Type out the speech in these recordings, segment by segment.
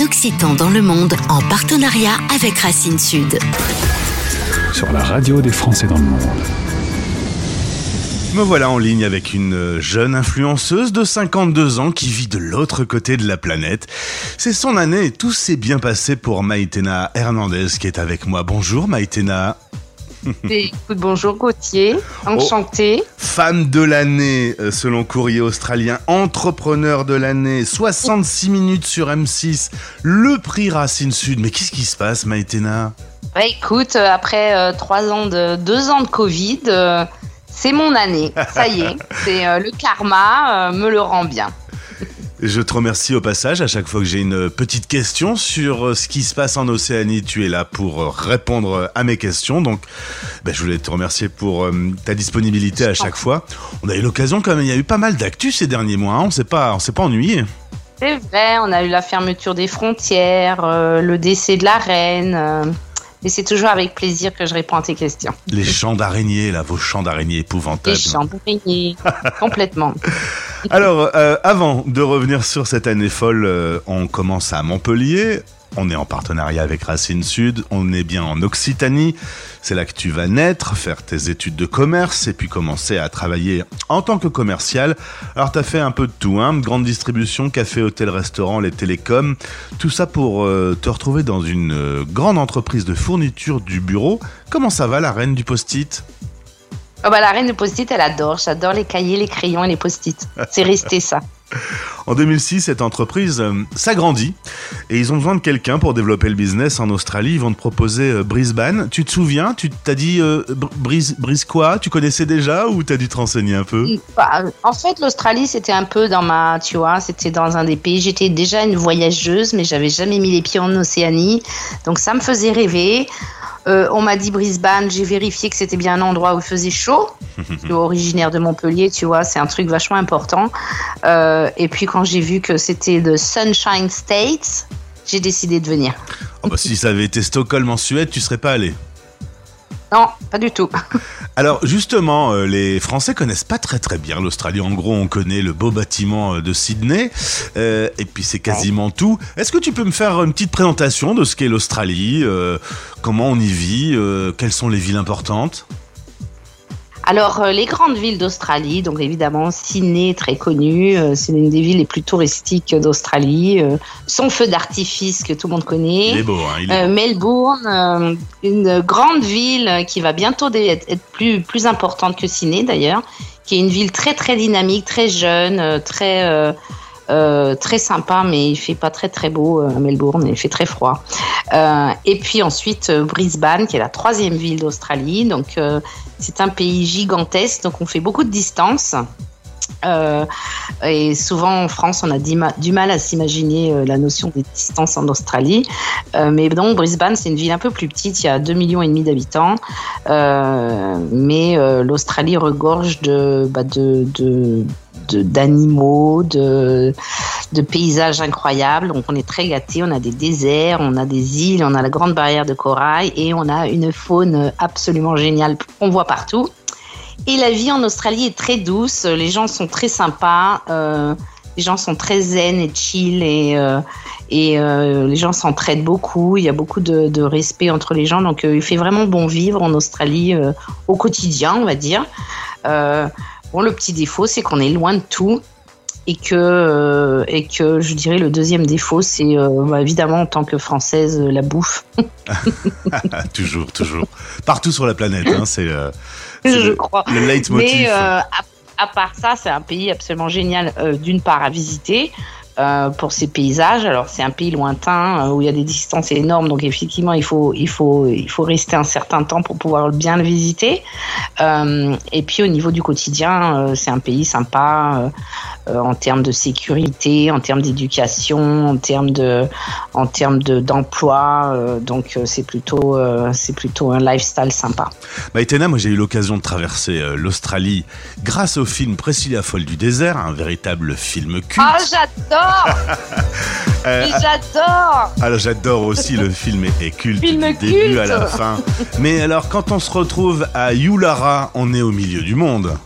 en occitan dans le monde en partenariat avec Racine Sud. Sur la radio des Français dans le monde. Me voilà en ligne avec une jeune influenceuse de 52 ans qui vit de l'autre côté de la planète. C'est son année et tout s'est bien passé pour Maïtena Hernandez qui est avec moi. Bonjour Maïtena. Écoute, bonjour Gauthier, enchanté. Oh, femme de l'année euh, selon Courrier Australien, entrepreneur de l'année, 66 minutes sur M6, le prix Racine Sud. Mais qu'est-ce qui se passe Maïtena? Bah, Écoute, euh, après euh, trois ans de deux ans de Covid, c'est mon année. Ça y est, c'est le karma me le rend bien. Je te remercie au passage. À chaque fois que j'ai une petite question sur euh, ce qui se passe en Océanie, tu es là pour euh, répondre à mes questions. Donc, ben, je voulais te remercier pour euh, ta disponibilité à chaque fois. On a eu l'occasion, quand même, il y a eu pas mal d'actu ces derniers mois. Hein. On s'est pas, on s'est pas ennuyé. C'est vrai, on a eu la fermeture des frontières, le décès de la reine. Mais c'est toujours avec plaisir que je réponds à tes questions. Les champs d'araignées, là, vos champs d'araignées épouvantables. Les champs d'araignées, complètement. Alors, euh, avant de revenir sur cette année folle, euh, on commence à Montpellier. On est en partenariat avec Racine Sud, on est bien en Occitanie. C'est là que tu vas naître, faire tes études de commerce et puis commencer à travailler en tant que commercial. Alors, tu as fait un peu de tout, hein grande distribution, café, hôtel, restaurant, les télécoms. Tout ça pour euh, te retrouver dans une grande entreprise de fourniture du bureau. Comment ça va, la reine du post-it? Oh bah, la reine de post-it, elle adore. J'adore les cahiers, les crayons et les post-it. C'est resté ça. En 2006, cette entreprise euh, s'agrandit et ils ont besoin de quelqu'un pour développer le business en Australie. Ils vont te proposer euh, Brisbane. Tu te souviens? Tu t'as dit euh, Brise, Brise quoi Tu connaissais déjà ou t'as dû te renseigner un peu? Bah, En fait, l'Australie, c'était un peu dans ma, tu vois, c'était dans un des pays. J'étais déjà une voyageuse, mais j'avais jamais mis les pieds en Océanie, donc ça me faisait rêver. Euh, on m'a dit Brisbane, j'ai vérifié que c'était bien un endroit où il faisait chaud. je suis originaire de Montpellier, tu vois, c'est un truc vachement important. Euh, et puis quand j'ai vu que c'était de Sunshine States, j'ai décidé de venir. Oh bah, si ça avait été Stockholm en Suède, tu serais pas allé. Non, pas du tout. Alors justement, euh, les Français connaissent pas très très bien l'Australie. En gros, on connaît le beau bâtiment euh, de Sydney, euh, et puis c'est quasiment tout. Est-ce que tu peux me faire une petite présentation de ce qu'est l'Australie, comment on y vit, quelles sont les villes importantes? Alors, euh, les grandes villes d'Australie, donc évidemment Sydney, très connue, euh, c'est une des villes les plus touristiques d'Australie. Euh, son feu d'artifice que tout le monde connaît. Il est beau, hein, il est Melbourne, une grande ville qui va bientôt être, plus, plus importante que Sydney d'ailleurs, qui est une ville très très dynamique, très jeune, très... très sympa, mais il fait pas très très beau à Melbourne, il fait très froid. et puis ensuite Brisbane, qui est la troisième ville d'Australie, donc c'est un pays gigantesque, donc on fait beaucoup de distance. Euh, et souvent en France, on a du mal à s'imaginer euh, la notion des distances en Australie. Euh, mais donc Brisbane, c'est une ville un peu plus petite, il y a 2,5 millions et demi d'habitants. mais l'Australie regorge de, bah, d'animaux, de, de, paysages incroyables. Donc on est très gâtés, on a des déserts, on a des îles, on a la grande barrière de corail et on a une faune absolument géniale qu'on voit partout. Et la vie en Australie est très douce, les gens sont très sympas, euh, les gens sont très zen et chill et, euh, et euh, les gens s'entraident beaucoup, il y a beaucoup de, respect entre les gens, donc il fait vraiment bon vivre en Australie au quotidien, on va dire. Bon, le petit défaut, c'est qu'on est loin de tout et que, et que je dirais le deuxième défaut, c'est bah, évidemment en tant que française, la bouffe. toujours, toujours. Partout sur la planète, hein, c'est crois. Le leitmotiv. Mais euh, à, part ça, c'est un pays absolument génial, euh, d'une part à visiter. Euh, pour ses paysages. Alors c'est un pays lointain où il y a des distances énormes, donc effectivement il faut il faut il faut rester un certain temps pour pouvoir bien le visiter. et puis au niveau du quotidien, c'est un pays sympa euh, en termes de sécurité, en termes d'éducation, en termes de, en termes de d'emploi. Euh, donc euh, c'est plutôt, c'est plutôt un lifestyle sympa. Maïtena, moi j'ai eu l'occasion de traverser l'Australie grâce au film Priscilla folle du désert, un véritable film culte. Ah j'adore. J'adore. Alors j'adore aussi le film est culte du début à la fin. Mais alors quand on se retrouve à Yulara, on est au milieu du monde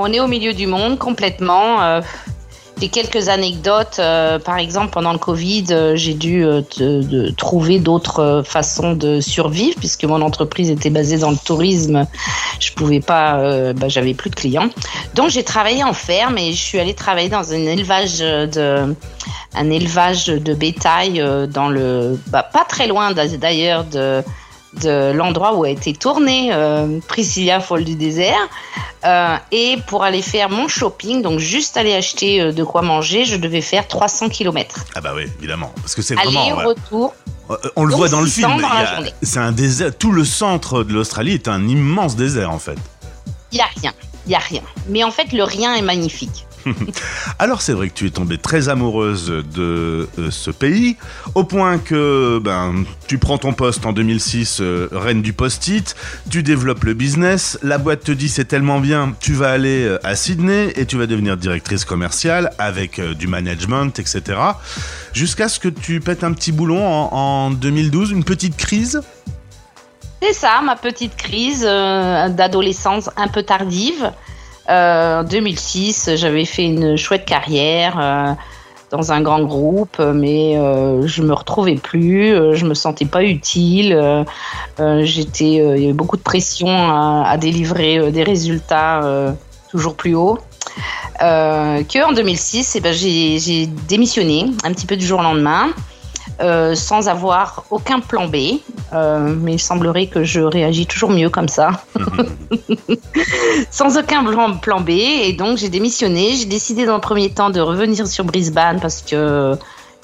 on est au milieu du monde complètement. Euh, J'ai quelques anecdotes. euh, par exemple, pendant le Covid, euh, j'ai dû euh, te- de trouver d'autres euh, façons de survivre puisque mon entreprise était basée dans le tourisme. Je pouvais pas, euh, bah, j'avais plus de clients. Donc j'ai travaillé en ferme et je suis allée travailler dans un élevage de, un élevage de bétail dans le, bah, pas très loin d'a- d'ailleurs de de l'endroit où a été tournée euh, Priscilla Folle du désert. Euh, et pour aller faire mon shopping, donc juste aller acheter euh, de quoi manger, je devais faire 300 km. Ah bah oui, évidemment. Parce que c'est vraiment... ouais. Euh, On le voit dans le 600 film. C'est un désert. Tout le centre de l'Australie est un immense désert en fait. Il n'y a rien. Il n'y a rien. Mais en fait, le rien est magnifique. Alors c'est vrai que tu es tombée très amoureuse de euh, ce pays, au point que ben, tu prends ton poste en 2006, euh, reine du post-it, tu développes le business, la boîte te dit c'est tellement bien, tu vas aller euh, à Sydney et tu vas devenir directrice commerciale avec du management, etc. Jusqu'à ce que tu pètes un petit boulon en, en 2012, une petite crise? C'est ça, ma petite crise d'adolescence un peu tardive. Euh, en 2006, j'avais fait une chouette carrière euh, dans un grand groupe, mais euh, je me retrouvais plus, euh, je me sentais pas utile. euh, J'étais, il y avait beaucoup de pression à, délivrer des résultats toujours plus hauts. Que en 2006, eh ben, j'ai démissionné un petit peu du jour au lendemain. sans avoir aucun plan B, Euh, mais il semblerait que je réagis toujours mieux comme ça. sans aucun plan, plan B, et donc j'ai démissionné. J'ai décidé dans le premier temps de revenir sur Brisbane parce que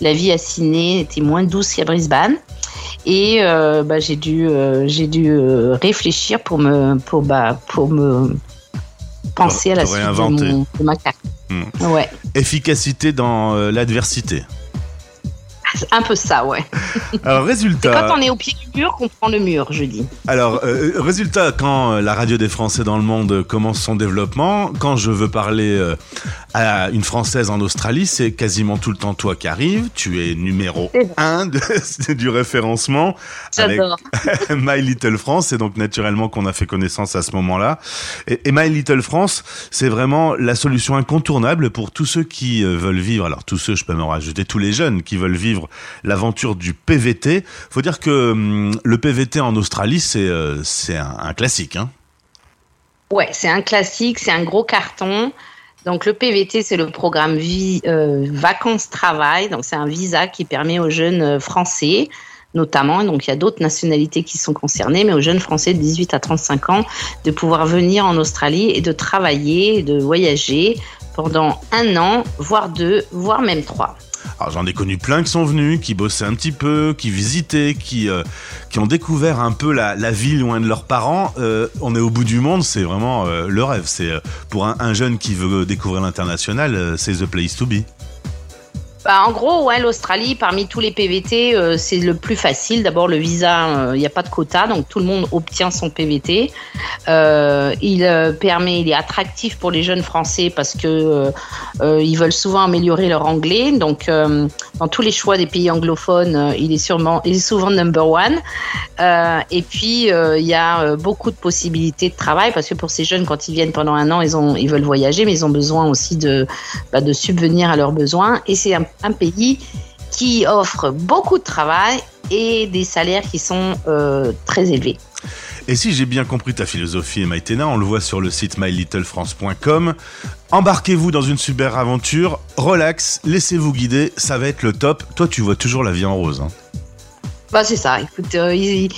la vie à Sydney était moins douce qu'à Brisbane. Et euh, bah, j'ai dû, euh, j'ai dû réfléchir pour me, pour, bah, pour me penser à la te suite de, mon- de ma. Hmm. Ouais, Efficacité dans l'adversité. C'est un peu ça, ouais. Alors résultat. Quand on est au pied du mur, qu'on prend le mur, je dis. Alors, euh, résultat, quand euh, la radio des Français dans le monde euh, commence son développement, quand je veux parler euh, à une Française en Australie, c'est quasiment tout le temps toi qui arrives. Tu es numéro C'est vrai. un de- du référencement J'adore. My Little France. C'est donc naturellement qu'on a fait connaissance à ce moment-là. Et, et My Little France, c'est vraiment la solution incontournable pour tous ceux qui euh, veulent vivre. Alors tous ceux, je peux me rajouter, tous les jeunes qui veulent vivre l'aventure du PVT. Faut dire que hum, le PVT en Australie, c'est euh, un classique. Hein. Ouais, c'est un classique, c'est un gros carton. Donc le PVT, c'est le programme vie, euh, vacances-travail. Donc c'est un visa qui permet aux jeunes euh, français, notamment, donc il y a d'autres nationalités qui sont concernées, mais aux jeunes français de 18 à 35 ans, de pouvoir venir en Australie et de travailler, de voyager pendant un an, voire deux, voire même trois. Alors j'en ai connu plein qui sont venus, qui bossaient un petit peu, qui visitaient, qui euh, qui ont découvert un peu la, la vie loin de leurs parents. Euh, on est au bout du monde, c'est vraiment euh, le rêve. C'est euh, pour un, un jeune qui veut découvrir l'international, euh, c'est the place to be. Bah, en gros, ouais, l'Australie, parmi tous les PVT, euh, c'est le plus facile. D'abord, le visa, euh, il n'y a pas de quota, donc tout le monde obtient son PVT. Euh, il permet, il est attractif pour les jeunes Français parce que ils veulent souvent améliorer leur anglais. Donc, dans tous les choix des pays anglophones, euh, il est sûrement, il est souvent number one. Euh, et puis, euh, il y a beaucoup de possibilités de travail parce que pour ces jeunes, quand ils viennent pendant un an, ils ont, ils veulent voyager, mais ils ont besoin aussi de bah, subvenir à leurs besoins. Et c'est un pays qui offre beaucoup de travail et des salaires qui sont euh, très élevés. Et si j'ai bien compris ta philosophie, Maïtena, on le voit sur le site mylittlefrance.com. Embarquez-vous dans une super aventure, relax, laissez-vous guider, ça va être le top. Toi, tu vois toujours la vie en rose. hein. Bah c'est ça, écoute, euh,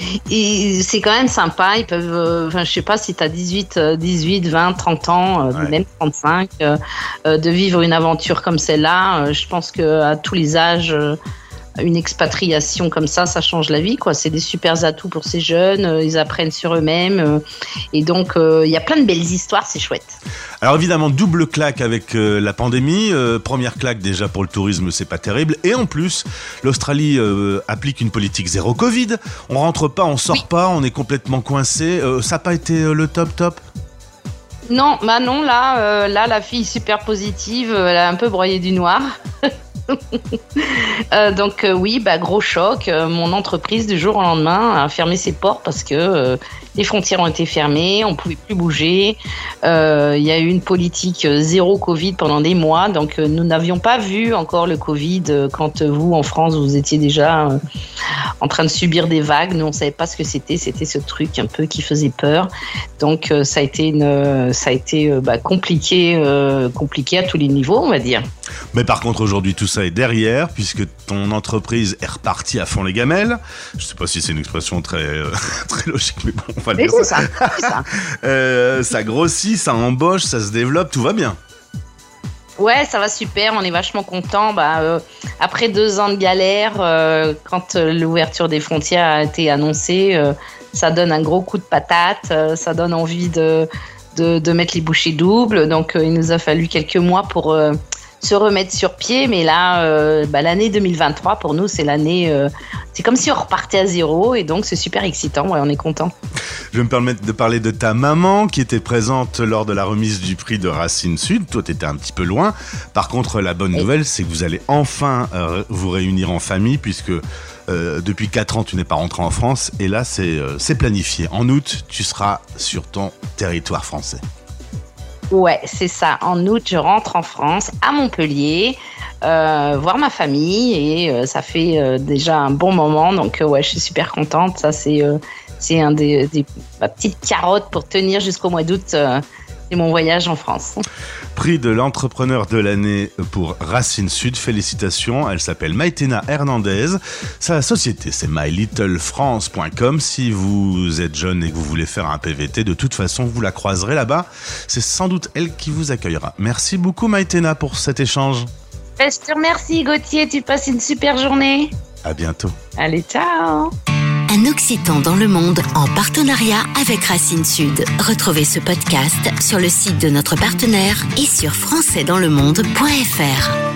c'est quand même sympa, ils peuvent, euh, enfin je sais pas si tu as 18, euh, 18, 20, 30 ans, euh, Ouais. même 35, euh, euh, de vivre une aventure comme celle-là, je pense que à tous les âges, une expatriation comme ça, ça change la vie, quoi. C'est des super atouts pour ces jeunes, ils apprennent sur eux-mêmes, et donc il y a plein de belles histoires, c'est chouette. Alors évidemment, double claque avec euh, la pandémie. Euh, première claque déjà pour le tourisme, c'est pas terrible. Et en plus, l'Australie euh, applique une politique zéro Covid. On rentre pas, on sort pas, on est complètement coincé. Ça n'a pas été le top top? Non, bah non, là, là, la fille super positive, elle a un peu broyé du noir. Euh, donc euh, oui, bah, gros choc. Euh, mon entreprise du jour au lendemain a fermé ses portes parce que les frontières ont été fermées, on pouvait plus bouger. Il y a eu une politique zéro Covid pendant des mois, donc nous n'avions pas vu encore le Covid quand vous en France vous étiez déjà en train de subir des vagues. Nous on savait pas ce que c'était, c'était ce truc un peu qui faisait peur. Donc ça a été ça a été bah, compliqué, compliqué à tous les niveaux, on va dire. Mais par contre aujourd'hui tout ça est derrière puisque ton entreprise est repartie à fond les gamelles. Je sais pas si c'est une expression très, euh, très logique, mais bon, on va le dire. Ça. Ça. euh, ça grossit, ça embauche, ça se développe, tout va bien. Ouais, ça va super, on est vachement content. Bah, euh, après deux ans de galère, euh, quand l'ouverture des frontières a été annoncée, ça donne un gros coup de patate, ça donne envie de, de, de, mettre les bouchées doubles. Donc il nous a fallu quelques mois pour se remettre sur pied. Mais là, euh, bah, l'année 2023, pour nous, c'est l'année. Euh, c'est comme si on repartait à zéro. Et donc, c'est super excitant. Ouais, on est content. Je vais me permettre de parler de ta maman qui était présente lors de la remise du prix de Racine Sud. Toi, tu étais un petit peu loin. Par contre, la bonne nouvelle, c'est que vous allez enfin euh, vous réunir en famille puisque. depuis 4 ans, tu n'es pas rentré en France et là, c'est planifié. En août, tu seras sur ton territoire français. Ouais, c'est ça. En août, je rentre en France, à Montpellier, euh, voir ma famille et euh, ça fait euh, déjà un bon moment. Donc ouais, je suis super contente. Ça c'est c'est un des, des ma petite pour tenir jusqu'au mois d'août c'est mon voyage en France. Prix de l'entrepreneur de l'année pour Racine Sud. Félicitations. Elle s'appelle Maïtena Hernandez. Sa société, c'est mylittlefrance.com. Si vous êtes jeune et que vous voulez faire un PVT, de toute façon, vous la croiserez là-bas. C'est sans doute elle qui vous accueillera. Merci beaucoup, Maïtena, pour cet échange. Ben, je te remercie, Gauthier. Tu passes une super journée. À bientôt. Allez, ciao Occitan dans le monde en partenariat avec Racine Sud. Retrouvez ce podcast sur le site de notre partenaire et sur françaisdanslemonde.fr.